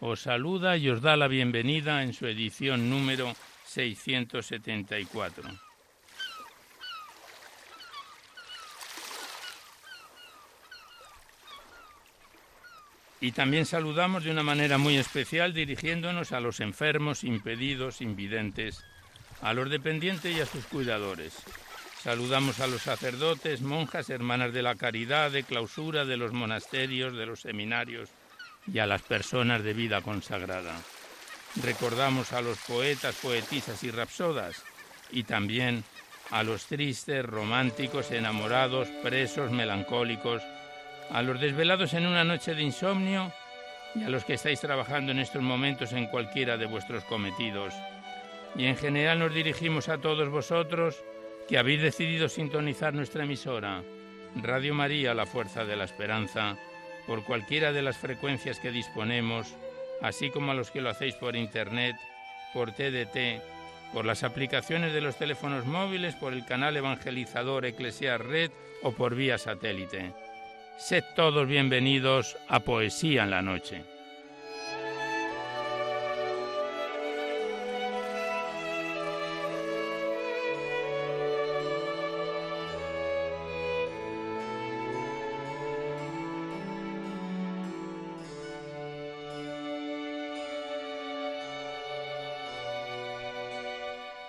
os saluda y os da la bienvenida en su edición número 674. Y también saludamos de una manera muy especial dirigiéndonos a los enfermos, impedidos, invidentes, a los dependientes y a sus cuidadores. Saludamos a los sacerdotes, monjas, hermanas de la caridad, de clausura, de los monasterios, de los seminarios, y a las personas de vida consagrada. Recordamos a los poetas, poetisas y rapsodas y también a los tristes, románticos, enamorados, presos, melancólicos, a los desvelados en una noche de insomnio y a los que estáis trabajando en estos momentos en cualquiera de vuestros cometidos. Y en general nos dirigimos a todos vosotros que habéis decidido sintonizar nuestra emisora, Radio María, la Fuerza de la Esperanza, por cualquiera de las frecuencias que disponemos, así como a los que lo hacéis por Internet, por TDT, por las aplicaciones de los teléfonos móviles, por el canal evangelizador Eclesiar Red o por vía satélite. Sed todos bienvenidos a Poesía en la Noche.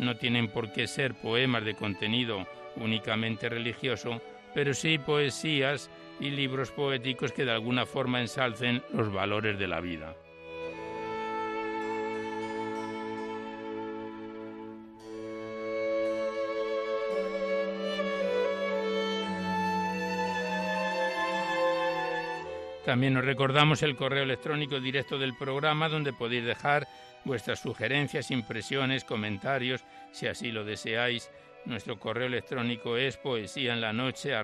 no tienen por qué ser poemas de contenido únicamente religioso, pero sí poesías y libros poéticos que de alguna forma ensalcen los valores de la vida. También nos recordamos el correo electrónico directo del programa donde podéis dejar vuestras sugerencias, impresiones, comentarios, si así lo deseáis. Nuestro correo electrónico es poesía en la noche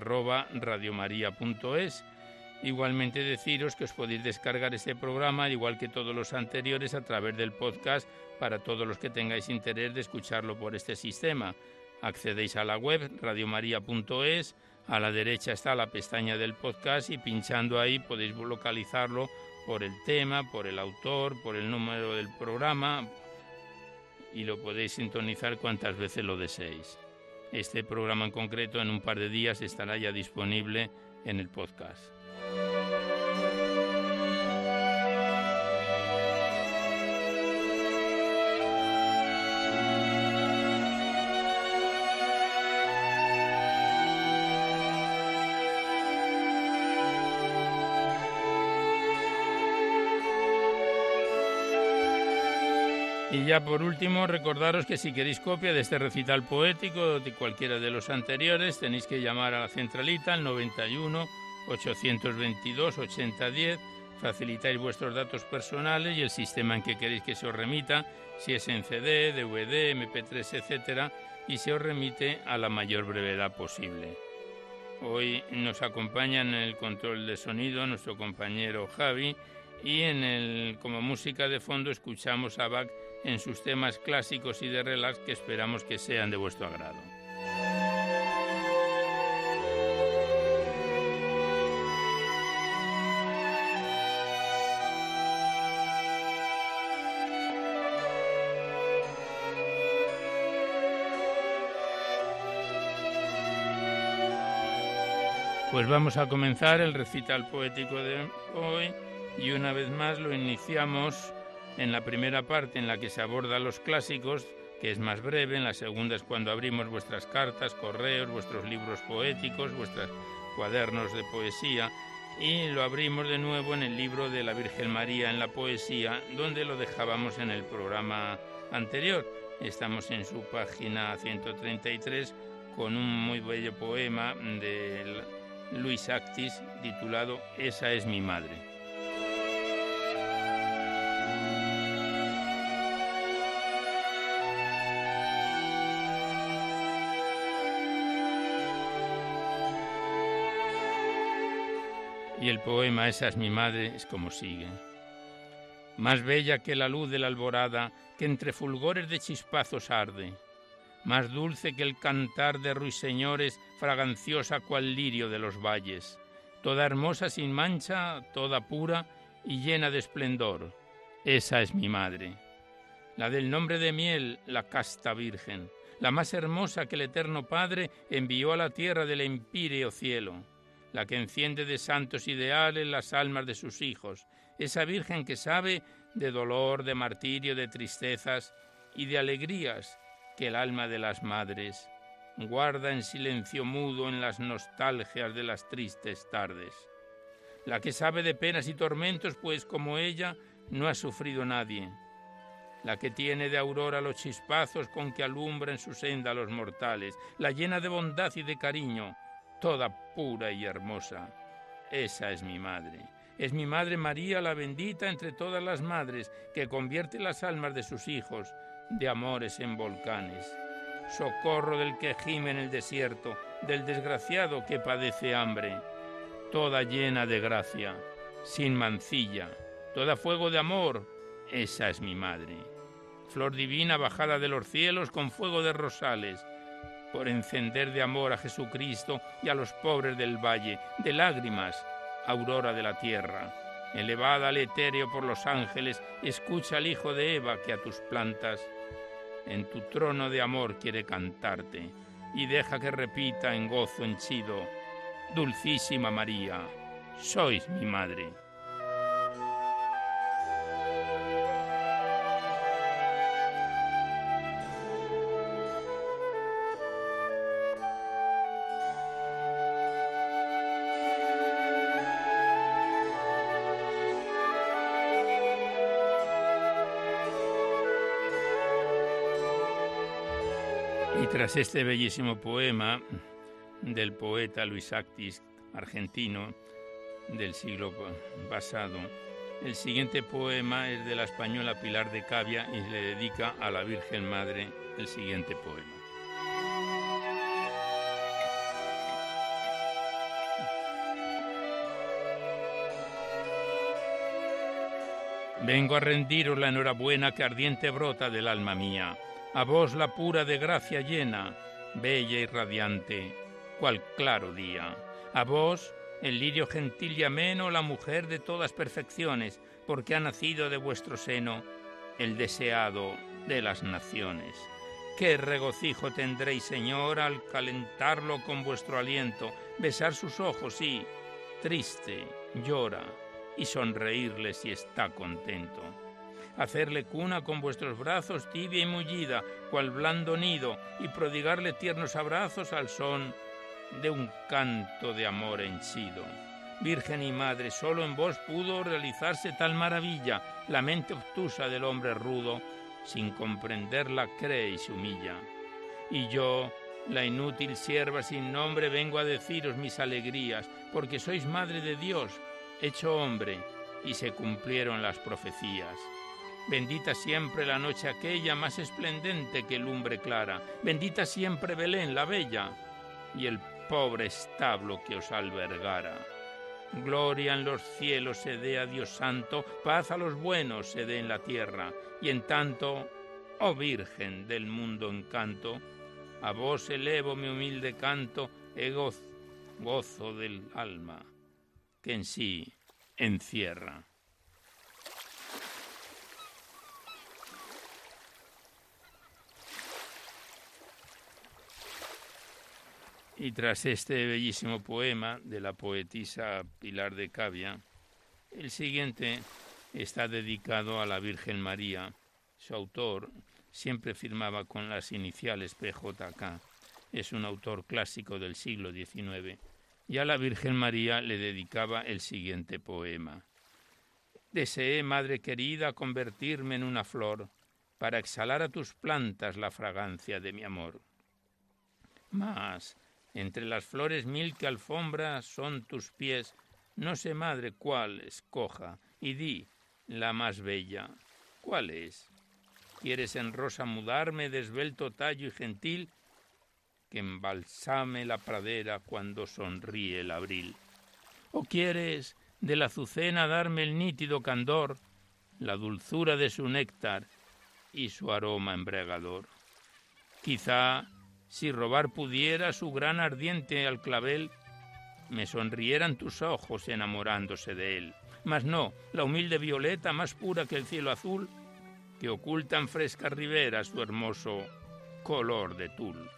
Igualmente deciros que os podéis descargar este programa, igual que todos los anteriores, a través del podcast para todos los que tengáis interés de escucharlo por este sistema. Accedéis a la web radiomaria.es, a la derecha está la pestaña del podcast y pinchando ahí podéis localizarlo por el tema, por el autor, por el número del programa y lo podéis sintonizar cuantas veces lo deseéis. Este programa en concreto en un par de días estará ya disponible en el podcast. Y ya por último, recordaros que si queréis copia de este recital poético o de cualquiera de los anteriores, tenéis que llamar a la centralita al 91 822 8010. Facilitáis vuestros datos personales y el sistema en que queréis que se os remita, si es en CD, DVD, MP3, etcétera, y se os remite a la mayor brevedad posible. Hoy nos acompaña en el control de sonido nuestro compañero Javi y en el, como música de fondo escuchamos a Bach en sus temas clásicos y de relax que esperamos que sean de vuestro agrado. Pues vamos a comenzar el recital poético de hoy y una vez más lo iniciamos En la primera parte en la que se abordan los clásicos, que es más breve, en la segunda es cuando abrimos vuestras cartas, correos, vuestros libros poéticos, vuestros cuadernos de poesía, y lo abrimos de nuevo en el libro de la Virgen María en la poesía, donde lo dejábamos en el programa anterior. Estamos en su página 133 con un muy bello poema de Luis Actis titulado Esa es mi madre. Y el poema Esa es mi madre es como sigue. Más bella que la luz de la alborada, que entre fulgores de chispazos arde, más dulce que el cantar de ruiseñores, fraganciosa cual lirio de los valles, toda hermosa sin mancha, toda pura y llena de esplendor. Esa es mi madre. La del nombre de miel, la casta virgen, la más hermosa que el eterno Padre envió a la tierra del empíreo cielo la que enciende de santos ideales las almas de sus hijos, esa Virgen que sabe de dolor, de martirio, de tristezas y de alegrías que el alma de las madres guarda en silencio mudo en las nostalgias de las tristes tardes. La que sabe de penas y tormentos, pues como ella no ha sufrido nadie. La que tiene de aurora los chispazos con que alumbra en su senda a los mortales, la llena de bondad y de cariño, toda pura y hermosa. Esa es mi madre. Es mi madre María la bendita entre todas las madres, que convierte las almas de sus hijos de amores en volcanes. Socorro del que gime en el desierto, del desgraciado que padece hambre. Toda llena de gracia, sin mancilla, toda fuego de amor, esa es mi madre. Flor divina bajada de los cielos con fuego de rosales, por encender de amor a Jesucristo y a los pobres del valle, de lágrimas, aurora de la tierra. Elevada al etéreo por los ángeles, escucha al Hijo de Eva que a tus plantas en tu trono de amor quiere cantarte, y deja que repita en gozo henchido, Dulcísima María, sois mi madre. Tras este bellísimo poema del poeta Luis Actis, argentino, del siglo pasado, el siguiente poema es de la española Pilar de Cavia y le dedica a la Virgen Madre el siguiente poema. Vengo a rendiros la enhorabuena que ardiente brota del alma mía a vos la pura de gracia llena, bella y radiante, cual claro día. A vos, el lirio gentil y ameno, la mujer de todas perfecciones, porque ha nacido de vuestro seno el deseado de las naciones. Qué regocijo tendréis, Señor, al calentarlo con vuestro aliento, besar sus ojos y, triste, llora, y sonreírle si está contento hacerle cuna con vuestros brazos tibia y mullida, cual blando nido, y prodigarle tiernos abrazos al son de un canto de amor henchido. Virgen y Madre, solo en vos pudo realizarse tal maravilla, la mente obtusa del hombre rudo, sin comprenderla cree y se humilla. Y yo, la inútil sierva sin nombre, vengo a deciros mis alegrías, porque sois Madre de Dios, hecho hombre, y se cumplieron las profecías. Bendita siempre la noche aquella más esplendente que lumbre clara. Bendita siempre Belén la bella y el pobre establo que os albergara. Gloria en los cielos se dé a Dios santo, paz a los buenos se dé en la tierra. Y en tanto, oh Virgen del mundo encanto, a vos elevo mi humilde canto e gozo, gozo del alma que en sí encierra. Y tras este bellísimo poema de la poetisa Pilar de Cavia, el siguiente está dedicado a la Virgen María. Su autor siempre firmaba con las iniciales PJK. Es un autor clásico del siglo XIX. Y a la Virgen María le dedicaba el siguiente poema. Deseé, Madre querida, convertirme en una flor para exhalar a tus plantas la fragancia de mi amor. Mas, entre las flores mil que alfombra son tus pies, no sé, madre, cuál escoja, y di, la más bella, ¿cuál es? ¿Quieres en rosa mudarme de esbelto tallo y gentil, que embalsame la pradera cuando sonríe el abril? ¿O quieres de la azucena darme el nítido candor, la dulzura de su néctar y su aroma embriagador? Quizá, si robar pudiera su gran ardiente al clavel, me sonrieran tus ojos enamorándose de él. Mas no, la humilde violeta más pura que el cielo azul, que oculta en fresca ribera su hermoso color de tul.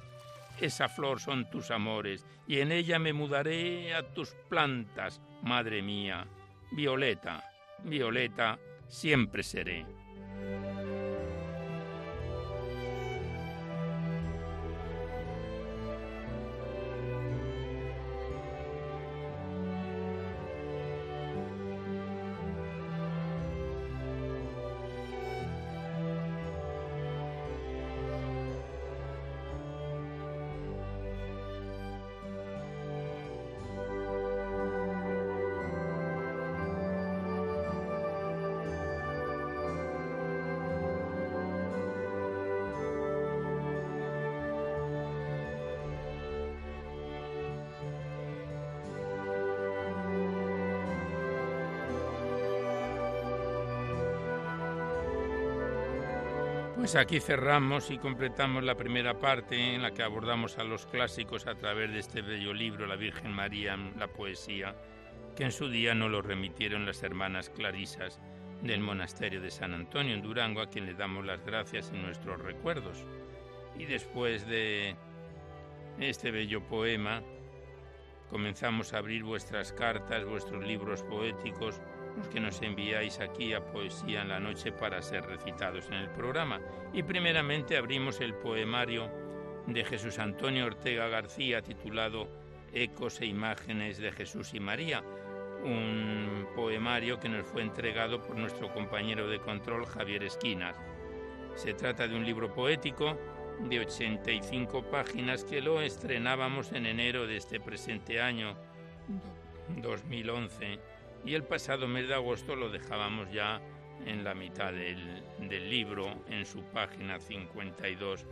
Esa flor son tus amores, y en ella me mudaré a tus plantas, madre mía. Violeta, violeta, siempre seré. Pues aquí cerramos y completamos la primera parte en la que abordamos a los clásicos a través de este bello libro, La Virgen María, la poesía, que en su día nos lo remitieron las hermanas clarisas del monasterio de San Antonio en Durango, a quien le damos las gracias en nuestros recuerdos. Y después de este bello poema, comenzamos a abrir vuestras cartas, vuestros libros poéticos, que nos enviáis aquí a Poesía en la Noche para ser recitados en el programa. Y primeramente abrimos el poemario de Jesús Antonio Ortega García titulado Ecos e Imágenes de Jesús y María, un poemario que nos fue entregado por nuestro compañero de control Javier Esquinas. Se trata de un libro poético de 85 páginas que lo estrenábamos en enero de este presente año 2011 y el pasado mes de agosto lo dejábamos ya en la mitad del, libro, en su página 52,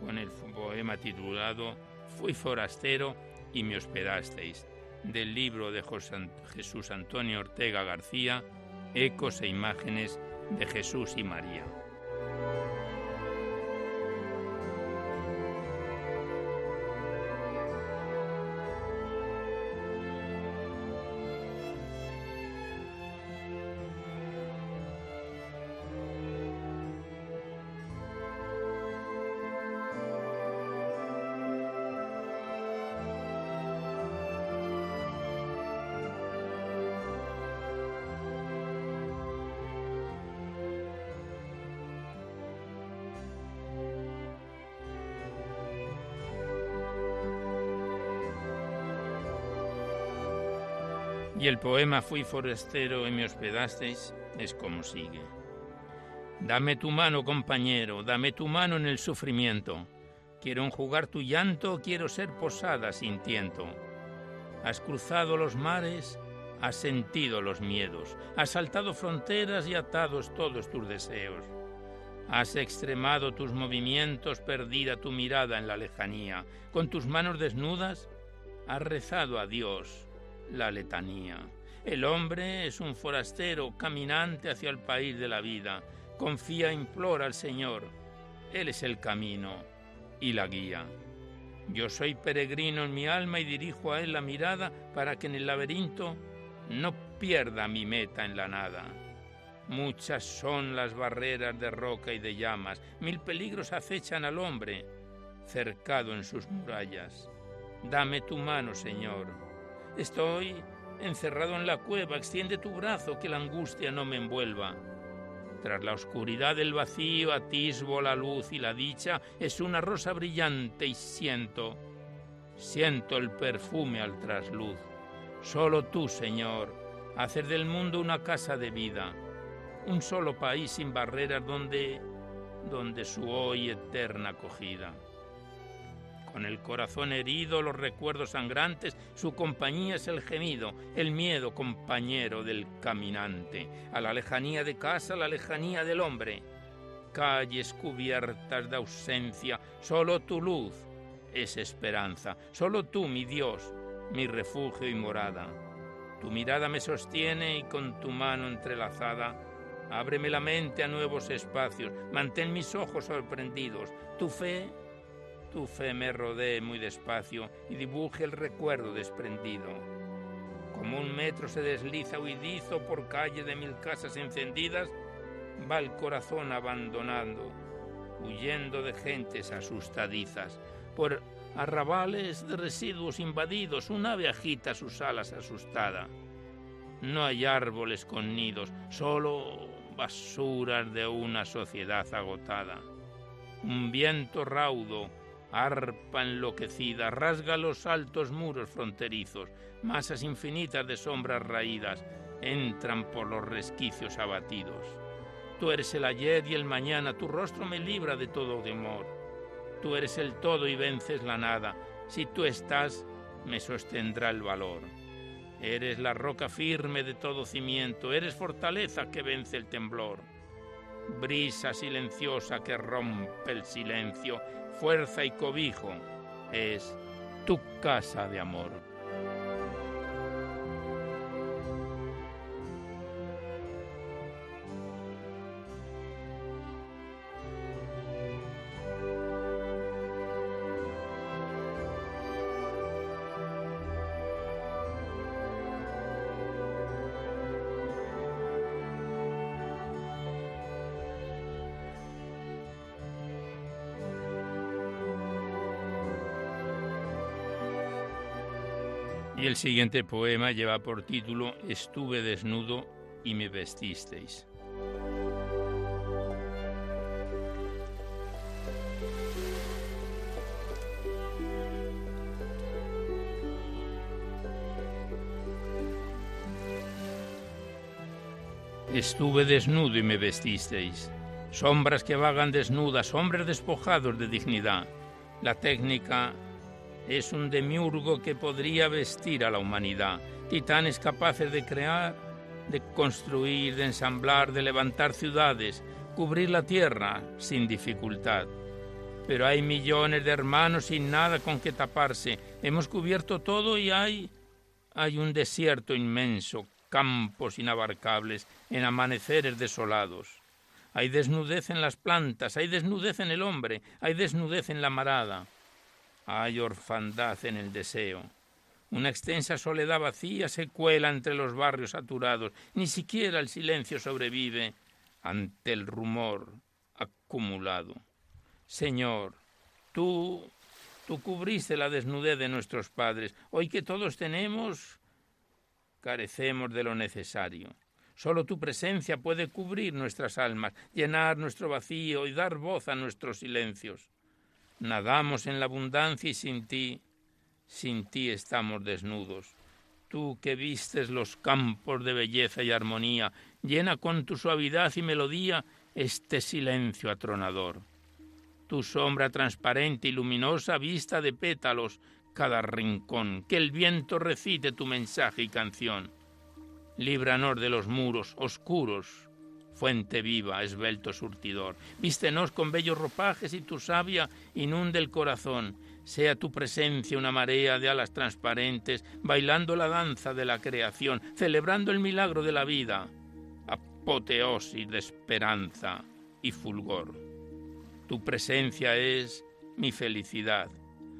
con el poema titulado Fui forastero y me hospedasteis, del libro de Jesús Antonio Ortega García, Ecos e Imágenes de Jesús y María. Y el poema Fui forastero y me hospedasteis es como sigue. Dame tu mano, compañero, dame tu mano en el sufrimiento. Quiero enjugar tu llanto, quiero ser posada sin tiento. Has cruzado los mares, has sentido los miedos, has saltado fronteras y atados todos tus deseos. Has extremado tus movimientos, perdida tu mirada en la lejanía. Con tus manos desnudas, has rezado a Dios la letanía. El hombre es un forastero caminante hacia el país de la vida. Confía, implora al Señor. Él es el camino y la guía. Yo soy peregrino en mi alma y dirijo a Él la mirada para que en el laberinto no pierda mi meta en la nada. Muchas son las barreras de roca y de llamas, mil peligros acechan al hombre, cercado en sus murallas. Dame tu mano, Señor, Estoy encerrado en la cueva, extiende tu brazo que la angustia no me envuelva. Tras la oscuridad del vacío atisbo la luz y la dicha es una rosa brillante y siento, siento el perfume al trasluz. Solo tú, Señor, hacer del mundo una casa de vida, un solo país sin barreras donde, donde su hoy eterna acogida. Con el corazón herido, los recuerdos sangrantes, su compañía es el gemido, el miedo compañero del caminante, a la lejanía de casa, la lejanía del hombre. Calles cubiertas de ausencia, solo tu luz es esperanza, solo tú, mi Dios, mi refugio y morada. Tu mirada me sostiene y con tu mano entrelazada, ábreme la mente a nuevos espacios, mantén mis ojos sorprendidos, tu fe tu fe me rodee muy despacio y dibuje el recuerdo desprendido. Como un metro se desliza huidizo por calle de mil casas encendidas, va el corazón abandonando, huyendo de gentes asustadizas. Por arrabales de residuos invadidos, un ave agita sus alas asustada. No hay árboles con nidos, solo basuras de una sociedad agotada. Un viento raudo arpa enloquecida, rasga los altos muros fronterizos, masas infinitas de sombras raídas entran por los resquicios abatidos. Tú eres el ayer y el mañana, tu rostro me libra de todo temor. Tú eres el todo y vences la nada. Si tú estás, me sostendrá el valor. Eres la roca firme de todo cimiento, eres fortaleza que vence el temblor. Brisa silenciosa que rompe el silencio, fuerza y cobijo es tu casa de amor. Y el siguiente poema lleva por título Estuve desnudo y me vestisteis. Estuve desnudo y me vestisteis. Sombras que vagan desnudas, hombres despojados de dignidad. La técnica es un demiurgo que podría vestir a la humanidad, titanes capaces de crear, de construir, de ensamblar, de levantar ciudades, cubrir la tierra sin dificultad. Pero hay millones de hermanos sin nada con que taparse. Hemos cubierto todo y hay hay un desierto inmenso, campos inabarcables, en amaneceres desolados. Hay desnudez en las plantas, hay desnudez en el hombre, hay desnudez en la marada. Hay orfandad en el deseo. Una extensa soledad vacía se cuela entre los barrios saturados. Ni siquiera el silencio sobrevive ante el rumor acumulado. Señor, tú, tú cubriste la desnudez de nuestros padres. Hoy que todos tenemos, carecemos de lo necesario. Solo tu presencia puede cubrir nuestras almas, llenar nuestro vacío y dar voz a nuestros silencios. Nadamos en la abundancia y sin ti, sin ti estamos desnudos. Tú que vistes los campos de belleza y armonía, llena con tu suavidad y melodía este silencio atronador. Tu sombra transparente y luminosa vista de pétalos cada rincón, que el viento recite tu mensaje y canción. Líbranos de los muros oscuros fuente viva, esbelto surtidor. Vístenos con bellos ropajes y tu savia inunde el corazón. Sea tu presencia una marea de alas transparentes, bailando la danza de la creación, celebrando el milagro de la vida, apoteosis de esperanza y fulgor. Tu presencia es mi felicidad.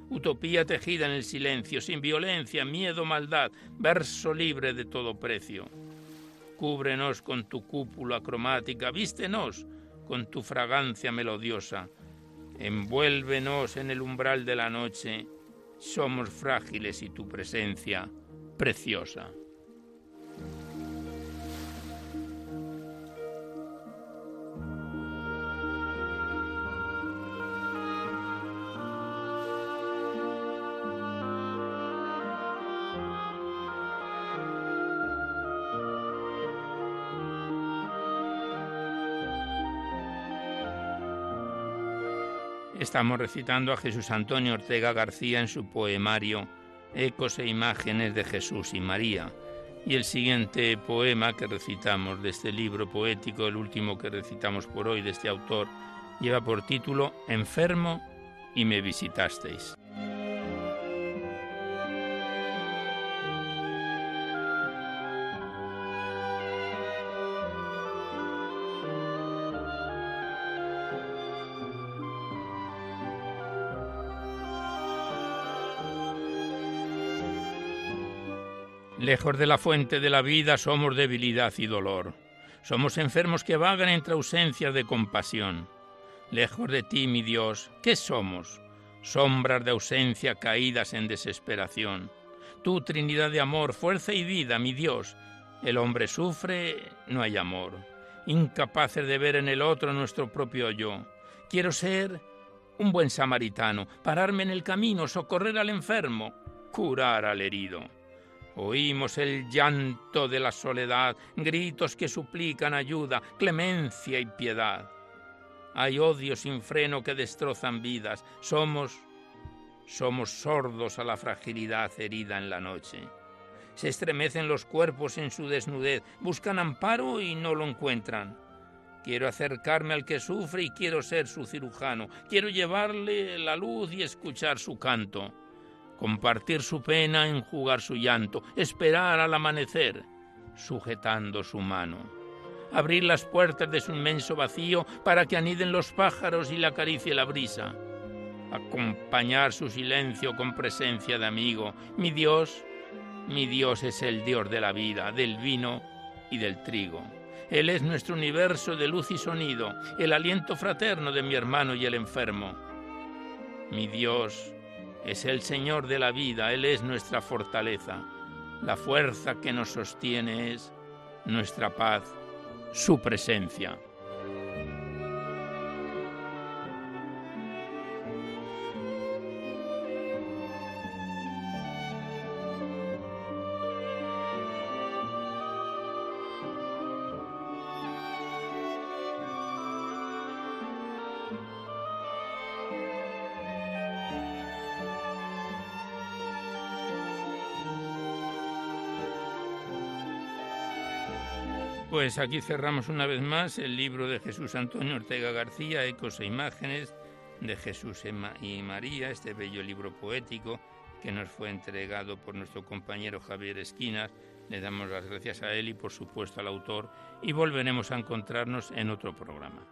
Utopía tejida en el silencio, sin violencia, miedo, maldad, verso libre de todo precio Cúbrenos con tu cúpula cromática, vístenos con tu fragancia melodiosa, envuélvenos en el umbral de la noche, somos frágiles y tu presencia preciosa. Estamos recitando a Jesús Antonio Ortega García en su poemario Ecos e Imágenes de Jesús y María. Y el siguiente poema que recitamos de este libro poético, el último que recitamos por hoy de este autor, lleva por título Enfermo y me visitasteis. Lejos de la fuente de la vida somos debilidad y dolor. Somos enfermos que vagan entre ausencias de compasión. Lejos de ti, mi Dios, ¿qué somos? Sombras de ausencia caídas en desesperación. Tú, Trinidad de amor, fuerza y vida, mi Dios. El hombre sufre, no hay amor. Incapaces de ver en el otro nuestro propio yo. Quiero ser un buen samaritano, pararme en el camino, socorrer al enfermo, curar al herido. Oímos el llanto de la soledad, gritos que suplican ayuda, clemencia y piedad. Hay odios sin freno que destrozan vidas. Somos somos sordos a la fragilidad herida en la noche. Se estremecen los cuerpos en su desnudez, buscan amparo y no lo encuentran. Quiero acercarme al que sufre y quiero ser su cirujano. Quiero llevarle la luz y escuchar su canto compartir su pena, enjugar su llanto, esperar al amanecer, sujetando su mano, abrir las puertas de su inmenso vacío para que aniden los pájaros y la acaricie la brisa, acompañar su silencio con presencia de amigo. Mi Dios, mi Dios es el Dios de la vida, del vino y del trigo. Él es nuestro universo de luz y sonido, el aliento fraterno de mi hermano y el enfermo. Mi Dios, es el Señor de la vida, Él es nuestra fortaleza. La fuerza que nos sostiene es nuestra paz, su presencia. Pues aquí cerramos una vez más el libro de Jesús Antonio Ortega García, Ecos e Imágenes de Jesús y María, este bello libro poético que nos fue entregado por nuestro compañero Javier Esquinas. Le damos las gracias a él y por supuesto al autor y volveremos a encontrarnos en otro programa.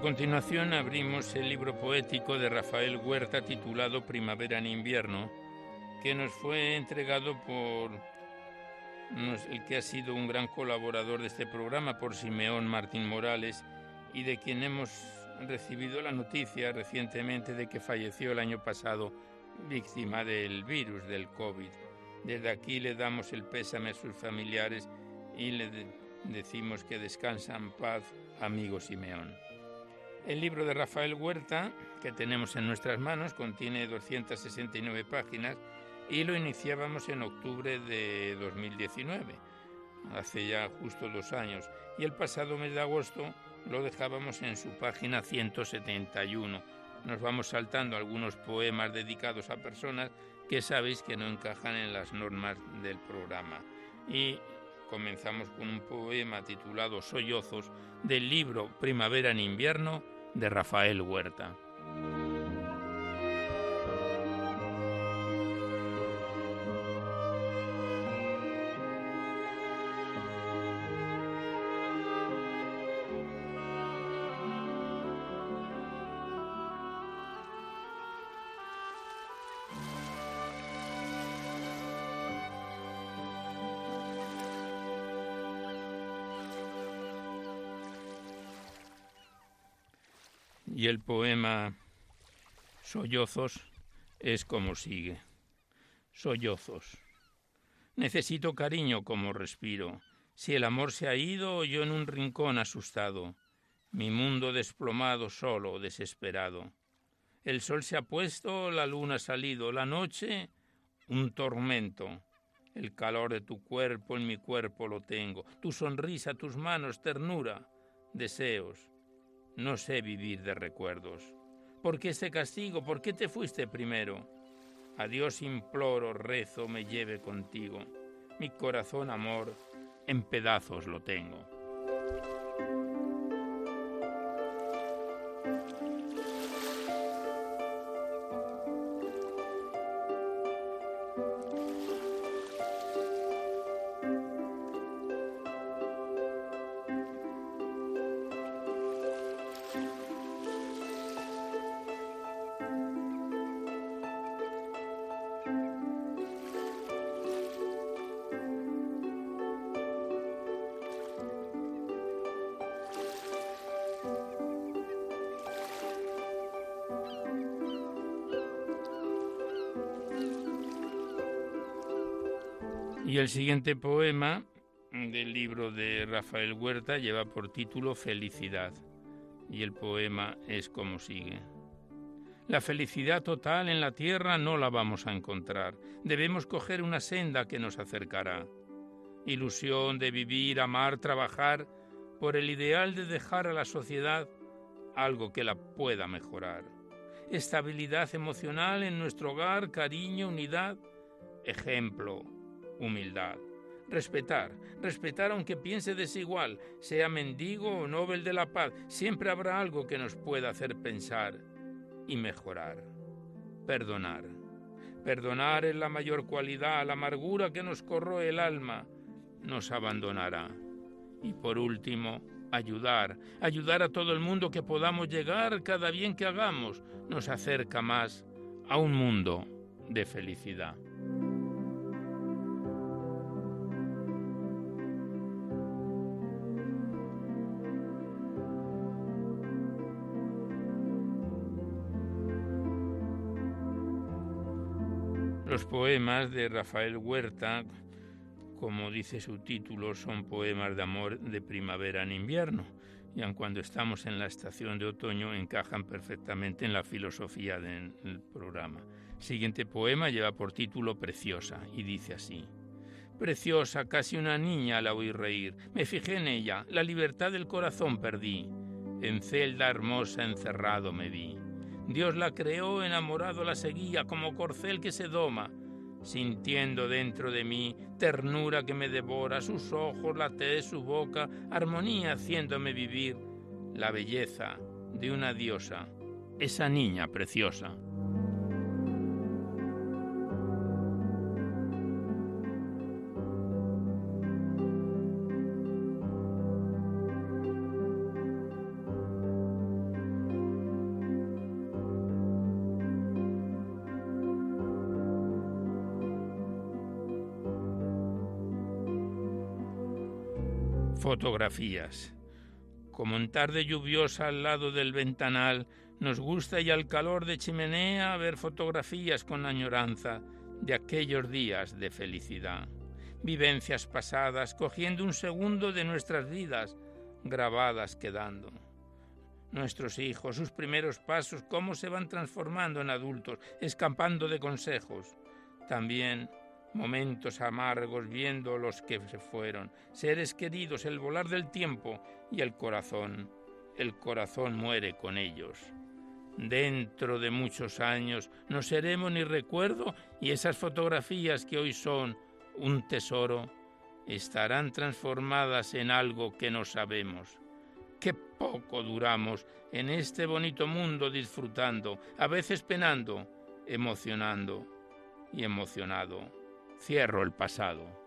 A continuación abrimos el libro poético de Rafael Huerta titulado Primavera en invierno, que nos fue entregado por el que ha sido un gran colaborador de este programa, por Simeón Martín Morales, y de quien hemos recibido la noticia recientemente de que falleció el año pasado víctima del virus del COVID. Desde aquí le damos el pésame a sus familiares y le decimos que descansa en paz, amigo Simeón. El libro de Rafael Huerta, que tenemos en nuestras manos, contiene 269 páginas y lo iniciábamos en octubre de 2019, hace ya justo dos años, y el pasado mes de agosto lo dejábamos en su página 171. Nos vamos saltando algunos poemas dedicados a personas que sabéis que no encajan en las normas del programa. Y comenzamos con un poema titulado Sollozos del libro Primavera en invierno de Rafael Huerta. El poema Sollozos es como sigue. Sollozos. Necesito cariño como respiro. Si el amor se ha ido, yo en un rincón asustado, mi mundo desplomado, solo, desesperado. El sol se ha puesto, la luna ha salido, la noche un tormento. El calor de tu cuerpo en mi cuerpo lo tengo, tu sonrisa, tus manos, ternura, deseos. No sé vivir de recuerdos. ¿Por qué este castigo? ¿Por qué te fuiste primero? A Dios imploro, rezo, me lleve contigo. Mi corazón, amor, en pedazos lo tengo. Siguiente poema del libro de Rafael Huerta lleva por título Felicidad. Y el poema es como sigue. La felicidad total en la tierra no la vamos a encontrar. Debemos coger una senda que nos acercará. Ilusión de vivir, amar, trabajar, por el ideal de dejar a la sociedad algo que la pueda mejorar. Estabilidad emocional en nuestro hogar, cariño, unidad, ejemplo, humildad. Respetar, respetar aunque piense desigual, sea mendigo o nobel de la paz, siempre habrá algo que nos pueda hacer pensar y mejorar. Perdonar. Perdonar es la mayor cualidad, la amargura que nos corroe el alma, nos abandonará. Y por último, ayudar, ayudar a todo el mundo que podamos llegar, cada bien que hagamos, nos acerca más a un mundo de felicidad. Los poemas de Rafael Huerta, como dice su título, son poemas de amor de primavera en invierno, y aun cuando estamos en la estación de otoño encajan perfectamente en la filosofía del programa. siguiente poema lleva por título Preciosa y dice así. Preciosa, casi una niña la oí reír. Me fijé en ella, la libertad del corazón perdí. En celda hermosa encerrado me vi. Dios la creó, enamorado la seguía, como corcel que se doma, sintiendo dentro de mí ternura que me devora, sus ojos, la de su boca, armonía haciéndome vivir la belleza de una diosa, esa niña preciosa. Fotografías. Como en tarde lluviosa al lado del ventanal, nos gusta y al calor de chimenea ver fotografías con añoranza de aquellos días de felicidad. Vivencias pasadas, cogiendo un segundo de nuestras vidas, grabadas quedando. Nuestros hijos, sus primeros pasos, cómo se van transformando en adultos, escapando de consejos. También momentos amargos viendo los que se fueron, seres queridos, el volar del tiempo y el corazón. El corazón muere con ellos. Dentro de muchos años no seremos ni recuerdo y esas fotografías que hoy son un tesoro estarán transformadas en algo que no sabemos. Qué poco duramos en este bonito mundo disfrutando, a veces penando, emocionando y emocionado cierro el pasado.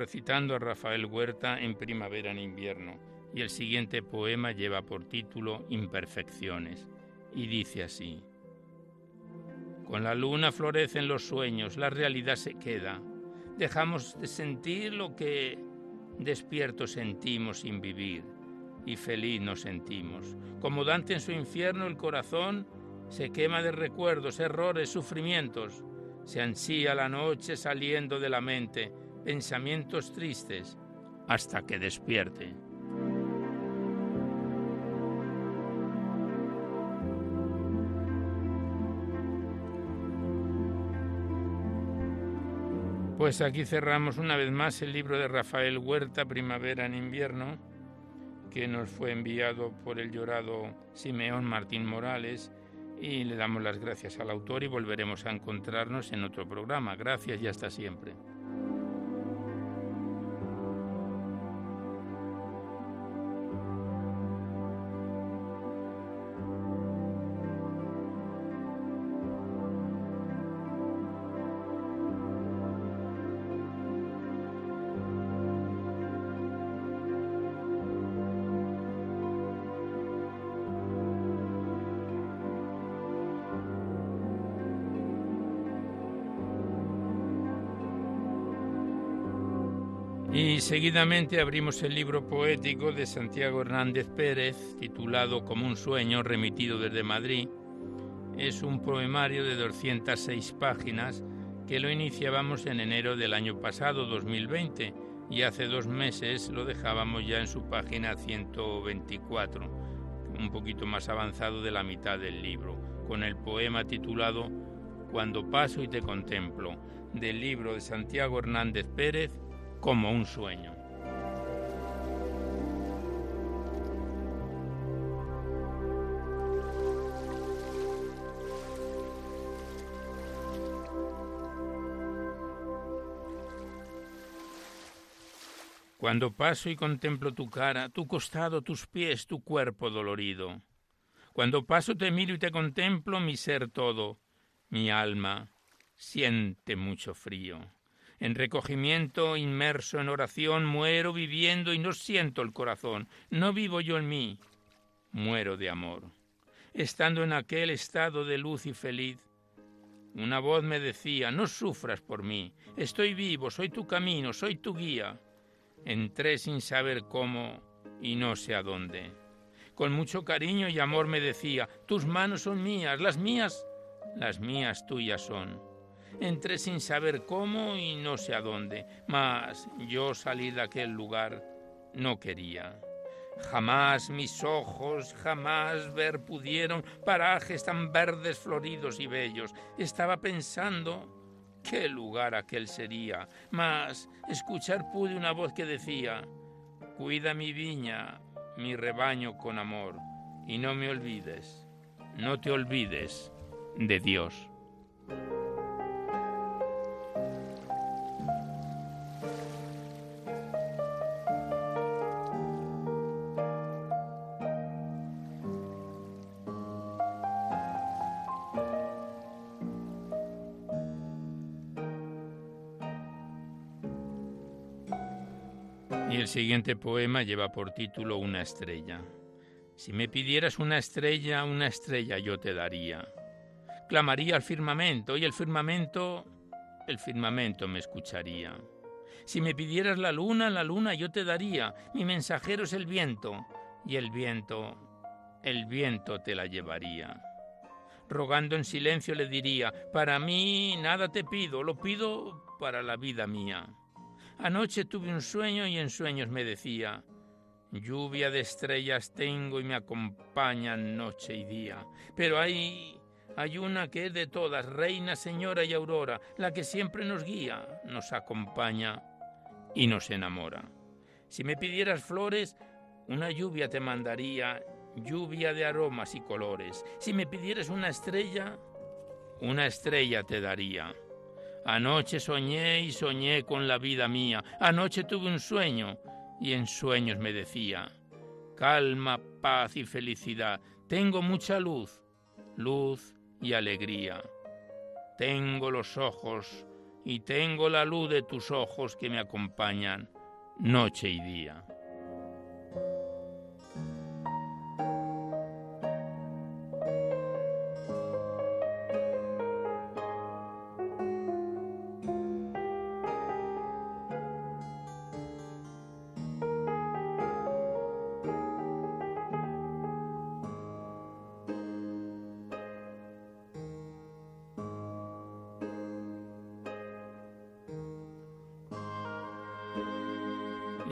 Recitando a Rafael Huerta en Primavera en Invierno y el siguiente poema lleva por título Imperfecciones y dice así. Con la luna florecen los sueños, la realidad se queda. Dejamos de sentir lo que despierto sentimos sin vivir y feliz nos sentimos. Como Dante en su infierno el corazón se quema de recuerdos, errores, sufrimientos. Se ansía la noche saliendo de la mente pensamientos tristes hasta que despierte. Pues aquí cerramos una vez más el libro de Rafael Huerta, Primavera en invierno, que nos fue enviado por el llorado Simeón Martín Morales y le damos las gracias al autor y volveremos a encontrarnos en otro programa. Gracias y hasta siempre. Seguidamente abrimos el libro poético de Santiago Hernández Pérez, titulado Como un sueño, remitido desde Madrid. Es un poemario de 206 páginas que lo iniciábamos en enero del año pasado, 2020, y hace dos meses lo dejábamos ya en su página 124, un poquito más avanzado de la mitad del libro, con el poema titulado Cuando paso y te contemplo, del libro de Santiago Hernández Pérez, como un sueño. Cuando paso y contemplo tu cara, tu costado, tus pies, tu cuerpo dolorido. Cuando paso te miro y te contemplo, mi ser todo, mi alma, siente mucho frío. En recogimiento, inmerso en oración, muero viviendo y no siento el corazón. No vivo yo en mí, muero de amor. Estando en aquel estado de luz y feliz, una voz me decía, no sufras por mí, estoy vivo, soy tu camino, soy tu guía. Entré sin saber cómo y no sé a dónde. Con mucho cariño y amor me decía, tus manos son mías, las mías, las mías tuyas son. Entré sin saber cómo y no sé a dónde, mas yo salir de aquel lugar no quería. Jamás mis ojos, jamás ver pudieron parajes tan verdes, floridos y bellos. Estaba pensando qué lugar aquel sería, mas escuchar pude una voz que decía, Cuida mi viña, mi rebaño con amor, y no me olvides, no te olvides de Dios. Siguiente poema lleva por título Una estrella. Si me pidieras una estrella, una estrella yo te daría. Clamaría al firmamento y el firmamento, el firmamento me escucharía. Si me pidieras la luna, la luna yo te daría. Mi mensajero es el viento y el viento, el viento te la llevaría. Rogando en silencio le diría, para mí nada te pido, lo pido para la vida mía. Anoche tuve un sueño y en sueños me decía, lluvia de estrellas tengo y me acompañan noche y día. Pero hay, hay una que es de todas, reina, señora y aurora, la que siempre nos guía, nos acompaña y nos enamora. Si me pidieras flores, una lluvia te mandaría, lluvia de aromas y colores. Si me pidieras una estrella, una estrella te daría. Anoche soñé y soñé con la vida mía. Anoche tuve un sueño y en sueños me decía, calma, paz y felicidad. Tengo mucha luz, luz y alegría. Tengo los ojos y tengo la luz de tus ojos que me acompañan noche y día.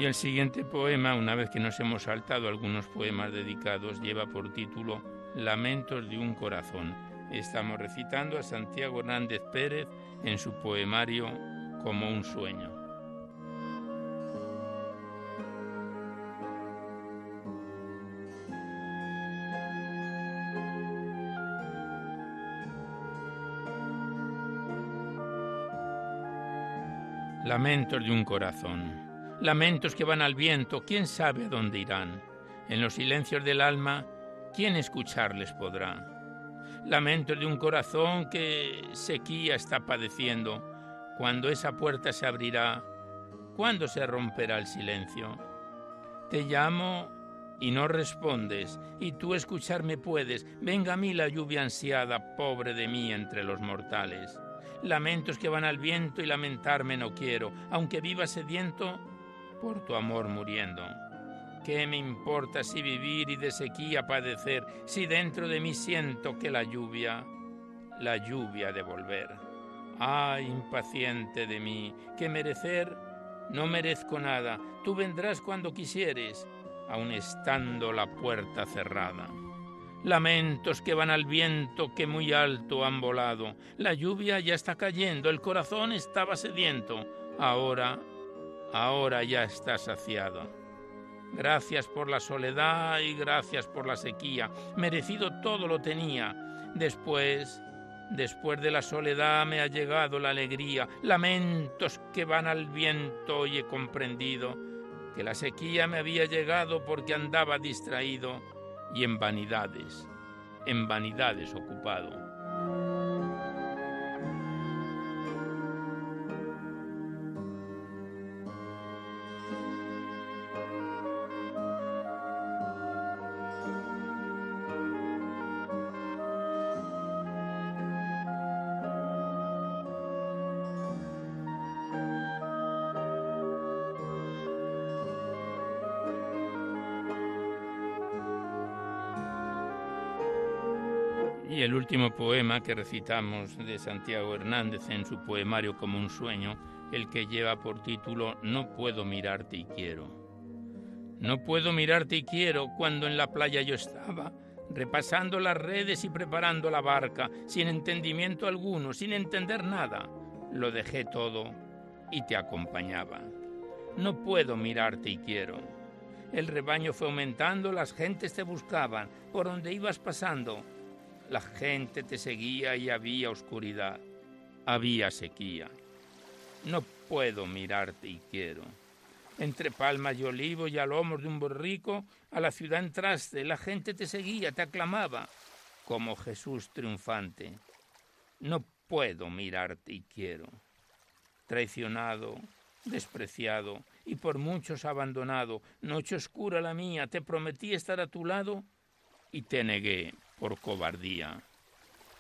El siguiente poema, una vez que nos hemos saltado algunos poemas dedicados, lleva por título Lamentos de un corazón. Estamos recitando a Santiago Hernández Pérez en su poemario Como un sueño. Lamentos de un corazón lamentos que van al viento, quién sabe a dónde irán. En los silencios del alma, ¿quién escucharles podrá? Lamentos de un corazón que sequía está padeciendo. Cuando esa puerta se abrirá, ¿cuándo se romperá el silencio? Te llamo y no respondes, y tú escucharme puedes. Venga a mí la lluvia ansiada, pobre de mí entre los mortales. Lamentos que van al viento y lamentarme no quiero, aunque viva sediento, por tu amor muriendo. ¿Qué me importa si vivir y de sequía padecer, si dentro de mí siento que la lluvia, la lluvia de volver? Ay, impaciente de mí, que merecer no merezco nada, tú vendrás cuando quisieres, aun estando la puerta cerrada. Lamentos que van al viento que muy alto han volado, la lluvia ya está cayendo, el corazón estaba sediento, ahora ahora ya está saciado. Gracias por la soledad y gracias por la sequía. Merecido todo lo tenía. Después, después de la soledad me ha llegado la alegría. Lamentos que van al viento y he comprendido que la sequía me había llegado porque andaba distraído y en vanidades, en vanidades ocupado. Y el último poema que recitamos de Santiago Hernández en su poemario Como un sueño, el que lleva por título No puedo mirarte y quiero. No puedo mirarte y quiero cuando en la playa yo estaba, repasando las redes y preparando la barca, sin entendimiento alguno, sin entender nada. Lo dejé todo y te acompañaba. No puedo mirarte y quiero. El rebaño fue aumentando, las gentes te buscaban, por donde ibas pasando la gente te seguía y había oscuridad, había sequía. No puedo mirarte y quiero. Entre palmas y olivos y a lomos de un borrico, a la ciudad entraste, la gente te seguía, te aclamaba, como Jesús triunfante. No puedo mirarte y quiero. Traicionado, despreciado y por muchos abandonado, noche oscura la mía, te prometí estar a tu lado y te negué por cobardía.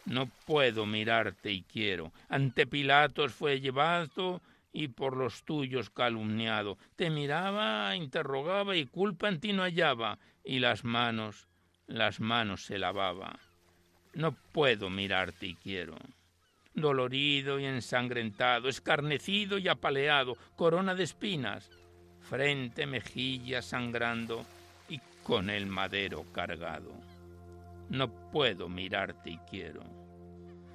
No puedo mirarte y quiero. Ante Pilatos fue llevado y por los tuyos calumniado. Te miraba, interrogaba y culpa en ti no hallaba, y las manos, las manos se lavaba. No puedo mirarte y quiero. Dolorido y ensangrentado, escarnecido y apaleado, corona de espinas, frente, mejilla sangrando y con el madero cargado. No puedo mirarte y quiero.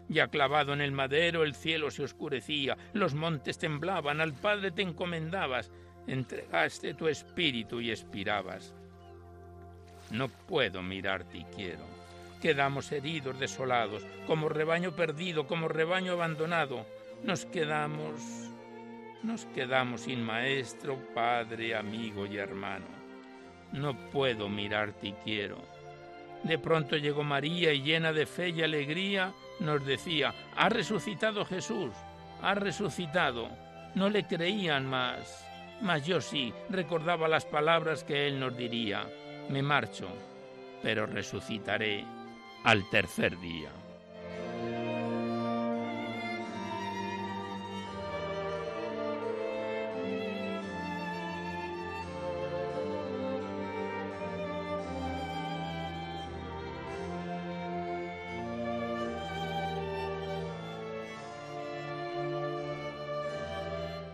Ya clavado en el madero el cielo se oscurecía, los montes temblaban, al Padre te encomendabas, entregaste tu espíritu y expirabas. No puedo mirarte y quiero. Quedamos heridos, desolados, como rebaño perdido, como rebaño abandonado. Nos quedamos, nos quedamos sin maestro, padre, amigo y hermano. No puedo mirarte y quiero de pronto llegó María y llena de fe y alegría nos decía, ha resucitado Jesús, ha resucitado. No le creían más, mas yo sí recordaba las palabras que él nos diría. Me marcho, pero resucitaré al tercer día.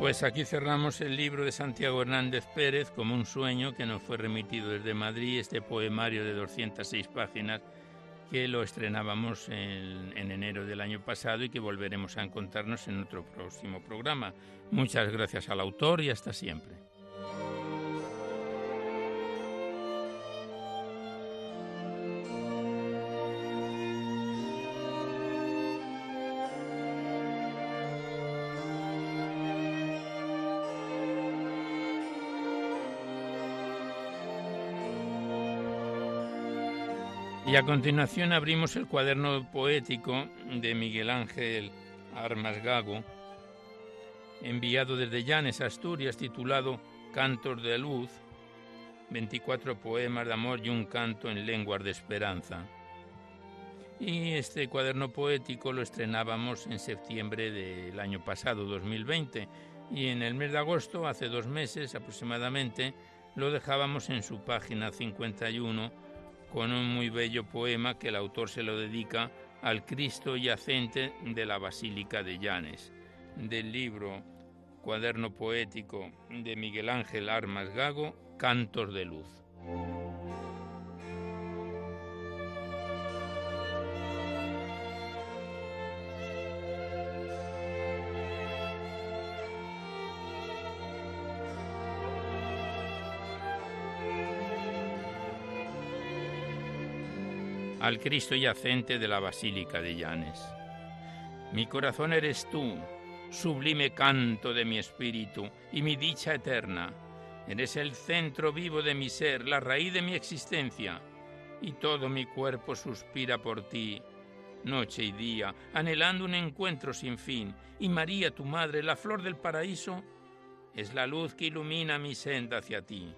Pues aquí cerramos el libro de Santiago Hernández Pérez como un sueño que nos fue remitido desde Madrid, este poemario de 206 páginas que lo estrenábamos en, en, enero del año pasado y que volveremos a encontrarnos en otro próximo programa. Muchas gracias al autor y hasta siempre. Y a continuación abrimos el cuaderno poético de Miguel Ángel Armas Gago, enviado desde Llanes, Asturias, titulado Cantos de Luz, 24 poemas de amor y un canto en lenguas de esperanza. Y este cuaderno poético lo estrenábamos en septiembre del año pasado, 2020, y en el mes de agosto, hace dos meses aproximadamente, lo dejábamos en su página 51 con un muy bello poema que el autor se lo dedica al Cristo yacente de la Basílica de Llanes, del libro Cuaderno Poético de Miguel Ángel Armas Gago, Cantos de Luz. Al Cristo yacente de la Basílica de Llanes. Mi corazón eres tú, sublime canto de mi espíritu y mi dicha eterna. Eres el centro vivo de mi ser, la raíz de mi existencia, y todo mi cuerpo suspira por ti, noche y día, anhelando un encuentro sin fin. Y María, tu madre, la flor del paraíso, es la luz que ilumina mi senda hacia ti.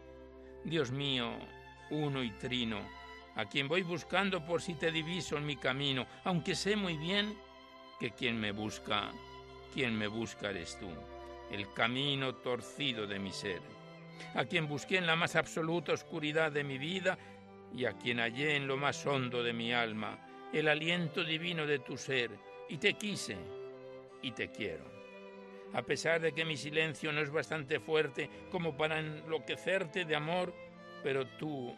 Dios mío, uno y trino, a quien voy buscando por si te diviso en mi camino, aunque sé muy bien que quien me busca, quien me busca eres tú, el camino torcido de mi ser, a quien busqué en la más absoluta oscuridad de mi vida y a quien hallé en lo más hondo de mi alma el aliento divino de tu ser, y te quise y te quiero. A pesar de que mi silencio no es bastante fuerte como para enloquecerte de amor, pero tú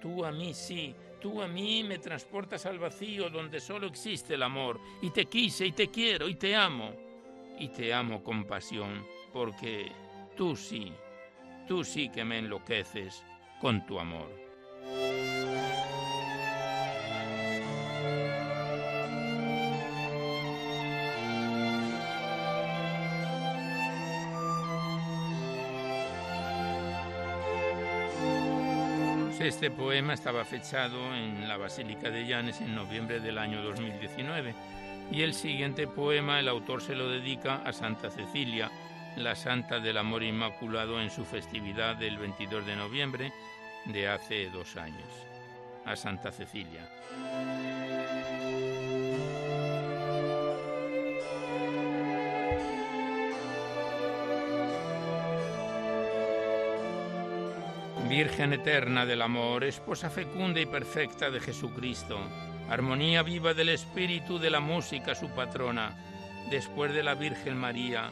Tú a mí sí, tú a mí me transportas al vacío donde solo existe el amor. Y te quise y te quiero y te amo. Y te amo con pasión, porque tú sí, tú sí que me enloqueces con tu amor. Este poema estaba fechado en la Basílica de Llanes en noviembre del año 2019 y el siguiente poema el autor se lo dedica a Santa Cecilia, la Santa del Amor Inmaculado en su festividad del 22 de noviembre de hace dos años. A Santa Cecilia. Virgen eterna del amor, esposa fecunda y perfecta de Jesucristo, armonía viva del espíritu de la música su patrona, después de la Virgen María,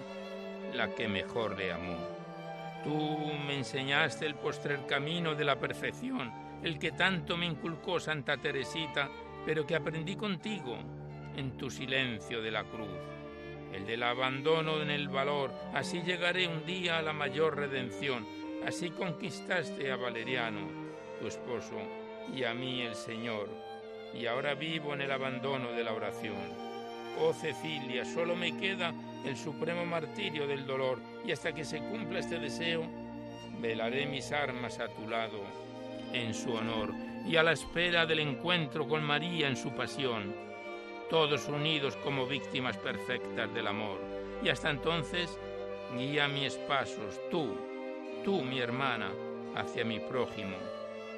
la que mejor le amó. Tú me enseñaste el postrer camino de la perfección, el que tanto me inculcó Santa Teresita, pero que aprendí contigo en tu silencio de la cruz, el del abandono en el valor, así llegaré un día a la mayor redención Así conquistaste a Valeriano, tu esposo, y a mí el Señor, y ahora vivo en el abandono de la oración. Oh Cecilia, solo me queda el supremo martirio del dolor, y hasta que se cumpla este deseo, velaré mis armas a tu lado, en su honor, y a la espera del encuentro con María en su pasión, todos unidos como víctimas perfectas del amor Y hasta entonces, guía mis pasos, tú, tú, mi hermana, hacia mi prójimo,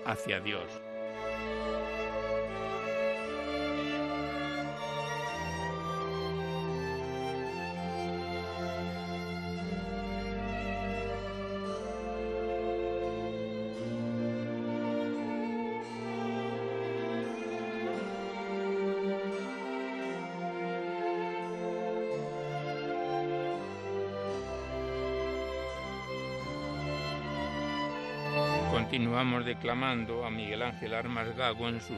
hacia Dios. Continuamos declamando a Miguel Ángel Armas Gago en su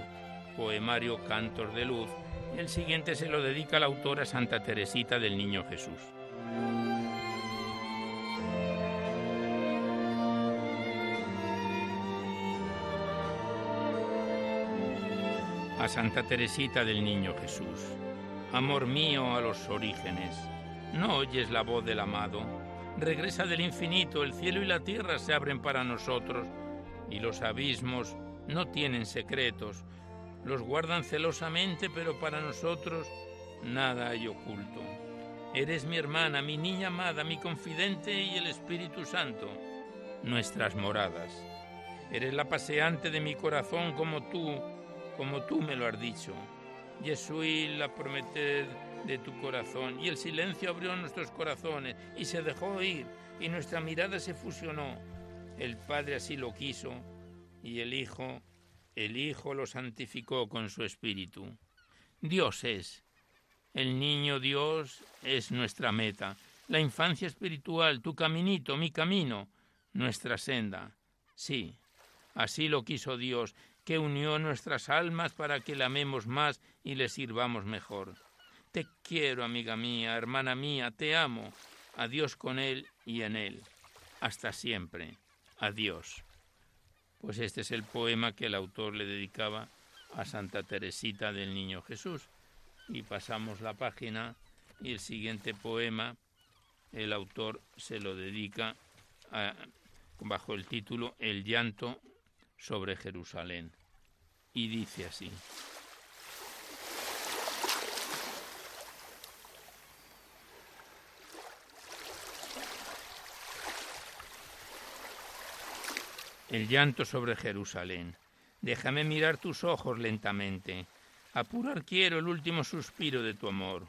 poemario Cantos de Luz. El siguiente se lo dedica la autora Santa Teresita del Niño Jesús. A Santa Teresita del Niño Jesús. Amor mío a los orígenes, ¿no oyes la voz del amado? Regresa del infinito, el cielo y la tierra se abren para nosotros y los abismos no tienen secretos, los guardan celosamente, pero para nosotros nada hay oculto. Eres mi hermana, mi niña amada, mi confidente y el Espíritu Santo, nuestras moradas. Eres la paseante de mi corazón como tú, como tú me lo has dicho. Jesús, la prometer de tu corazón. Y el silencio abrió nuestros corazones y se dejó oír y nuestra mirada se fusionó el Padre así lo quiso y el Hijo, el Hijo lo santificó con su Espíritu. Dios es. El niño Dios es nuestra meta. La infancia espiritual, tu caminito, mi camino, nuestra senda. Sí, así lo quiso Dios, que unió nuestras almas para que le amemos más y le sirvamos mejor. Te quiero, amiga mía, hermana mía, te amo. A Dios con Él y en Él. Hasta siempre a Dios. Pues este es el poema que el autor le dedicaba a Santa Teresita del Niño Jesús. Y pasamos la página y el siguiente poema el autor se lo dedica bajo el título El llanto sobre Jerusalén. Y dice así. El llanto sobre Jerusalén. Déjame mirar tus ojos lentamente. Apurar quiero el último suspiro de tu amor.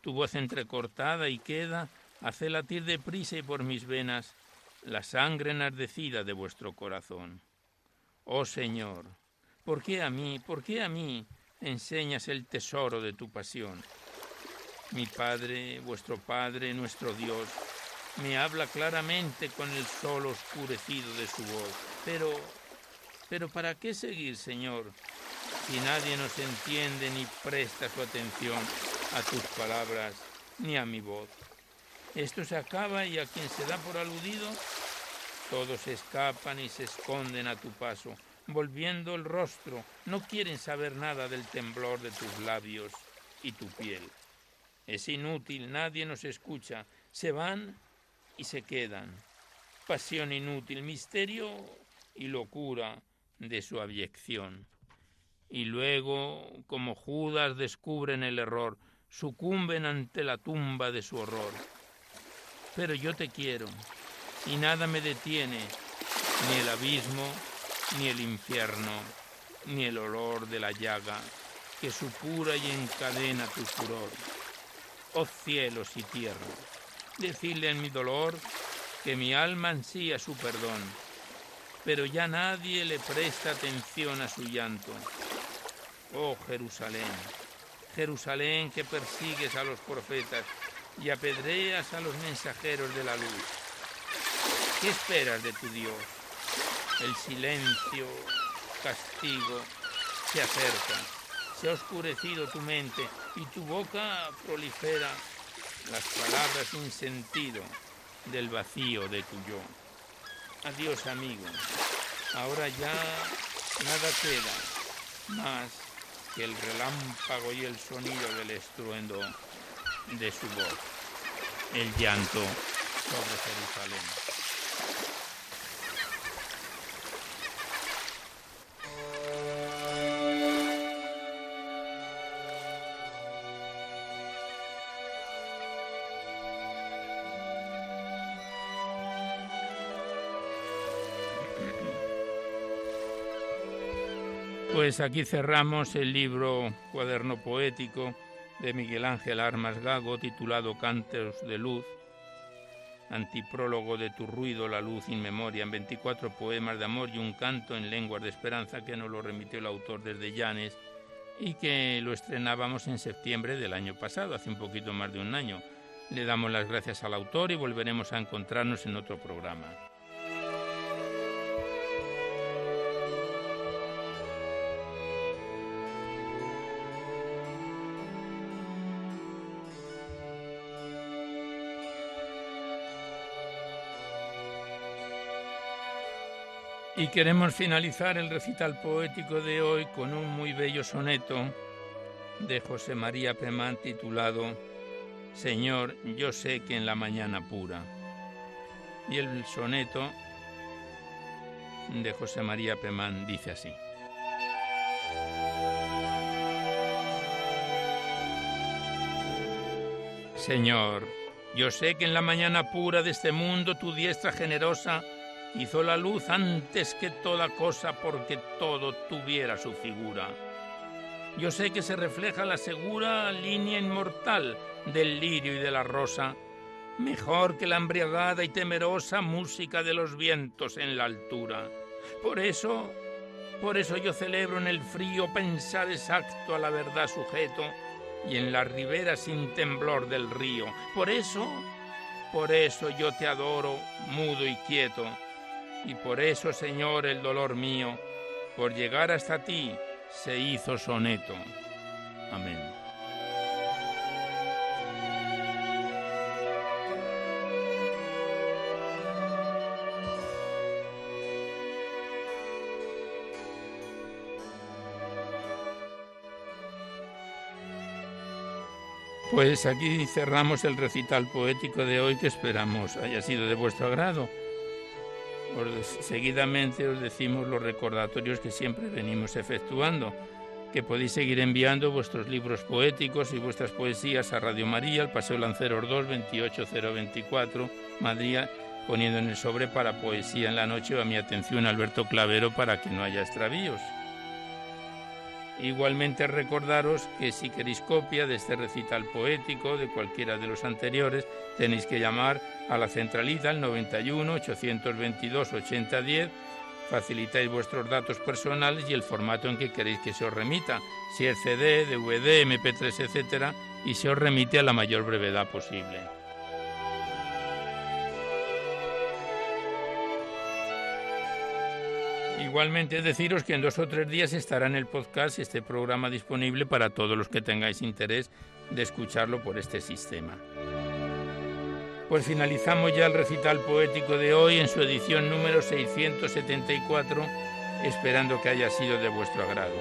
Tu voz entrecortada y queda hace latir deprisa y por mis venas la sangre enardecida de vuestro corazón. Oh Señor, ¿por qué a mí, por qué a mí enseñas el tesoro de tu pasión? Mi Padre, vuestro Padre, nuestro Dios, me habla claramente con el sol oscurecido de su voz. Pero, pero ¿para qué seguir, Señor, si nadie nos entiende ni presta su atención a tus palabras ni a mi voz? Esto se acaba y a quien se da por aludido, todos escapan y se esconden a tu paso, volviendo el rostro, no quieren saber nada del temblor de tus labios y tu piel. Es inútil, nadie nos escucha, se van y se quedan. Pasión inútil, misterio y locura de su abyección. Y luego, como Judas, descubren el error, sucumben ante la tumba de su horror. Pero yo te quiero, y nada me detiene, ni el abismo, ni el infierno, ni el olor de la llaga que supura y encadena tu furor. Oh cielos y tierra, decirle en mi dolor que mi alma ansía su perdón, pero ya nadie le presta atención a su llanto. Oh Jerusalén, Jerusalén que persigues a los profetas y apedreas a los mensajeros de la luz. ¿Qué esperas de tu Dios? El silencio, castigo, se acerca, se ha oscurecido tu mente y tu boca prolifera las palabras sin sentido del vacío de tu yo. Adiós amigo, ahora ya nada queda más que el relámpago y el sonido del estruendo de su voz, el llanto sobre Jerusalén. Pues aquí cerramos el libro Cuaderno Poético de Miguel Ángel Armas Gago titulado Cantos de Luz, antiprólogo de tu ruido, la luz in memoria, en 24 poemas de amor y un canto en lenguas de esperanza que nos lo remitió el autor desde Llanes y que lo estrenábamos en septiembre del año pasado, hace un poquito más de un año. Le damos las gracias al autor y volveremos a encontrarnos en otro programa. Y queremos finalizar el recital poético de hoy con un muy bello soneto de José María Pemán titulado Señor, yo sé que en la mañana pura. Y el soneto de José María Pemán dice así. Señor, yo sé que en la mañana pura de este mundo tu diestra generosa hizo la luz antes que toda cosa porque todo tuviera su figura. Yo sé que se refleja la segura línea inmortal del lirio y de la rosa, mejor que la embriagada y temerosa música de los vientos en la altura. Por eso, por eso yo celebro en el frío pensar exacto a la verdad sujeto y en la ribera sin temblor del río. Por eso, por eso yo te adoro, mudo y quieto y por eso, Señor, el dolor mío, por llegar hasta ti, se hizo soneto. Amén. Pues aquí cerramos el recital poético de hoy que esperamos haya sido de vuestro agrado seguidamente os decimos los recordatorios que siempre venimos efectuando, que podéis seguir enviando vuestros libros poéticos y vuestras poesías a Radio María, al Paseo Lanceros 2, 28024, Madrid, poniendo en el sobre para poesía en la noche o a mi atención Alberto Clavero para que no haya extravíos. Igualmente recordaros que si queréis copia de este recital poético, de cualquiera de los anteriores, tenéis que llamar a la centralita al 91 822 8010. Facilitáis vuestros datos personales y el formato en que queréis que se os remita, si es CD, DVD, MP3, etc., y se os remite a la mayor brevedad posible. Igualmente deciros que en dos o tres días estará en el podcast este programa disponible para todos los que tengáis interés de escucharlo por este sistema. Pues finalizamos ya el recital poético de hoy en su edición número 674, esperando que haya sido de vuestro agrado.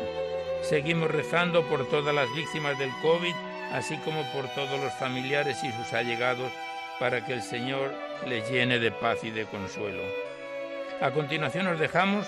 Seguimos rezando por todas las víctimas del COVID, así como por todos los familiares y sus allegados, para que el Señor les llene de paz y de consuelo. A continuación os dejamos